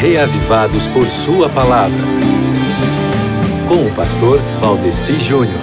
reavivados por Sua palavra. Com o pastor Valdeci Júnior.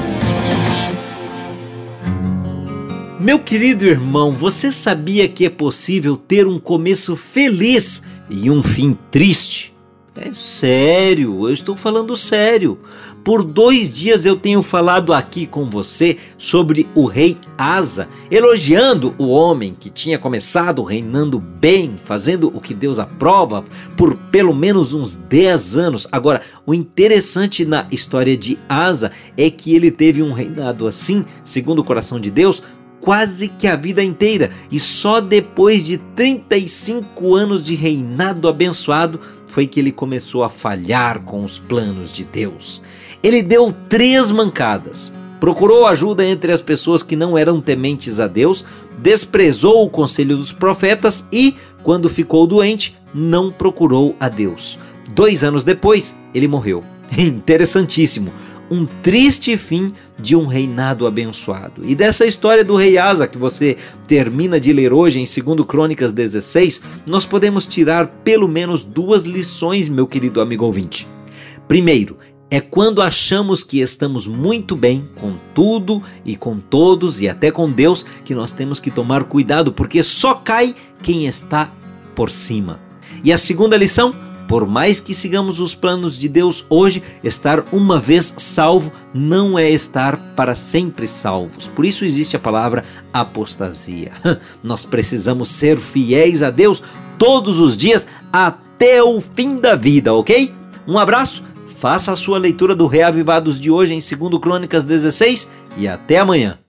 Meu querido irmão, você sabia que é possível ter um começo feliz e um fim triste? É sério, eu estou falando sério. Por dois dias eu tenho falado aqui com você sobre o rei Asa, elogiando o homem que tinha começado reinando bem, fazendo o que Deus aprova por pelo menos uns 10 anos. Agora, o interessante na história de Asa é que ele teve um reinado assim, segundo o coração de Deus, quase que a vida inteira, e só depois de 35 anos de reinado abençoado foi que ele começou a falhar com os planos de Deus. Ele deu três mancadas. Procurou ajuda entre as pessoas que não eram tementes a Deus, desprezou o conselho dos profetas e, quando ficou doente, não procurou a Deus. Dois anos depois, ele morreu. Interessantíssimo um triste fim de um reinado abençoado. E dessa história do rei Asa que você termina de ler hoje em 2 Crônicas 16, nós podemos tirar pelo menos duas lições, meu querido amigo ouvinte. Primeiro, é quando achamos que estamos muito bem com tudo e com todos e até com Deus que nós temos que tomar cuidado, porque só cai quem está por cima. E a segunda lição, por mais que sigamos os planos de Deus hoje, estar uma vez salvo não é estar para sempre salvos. Por isso existe a palavra apostasia. Nós precisamos ser fiéis a Deus todos os dias até o fim da vida, ok? Um abraço, faça a sua leitura do Reavivados de hoje em 2 Crônicas 16 e até amanhã.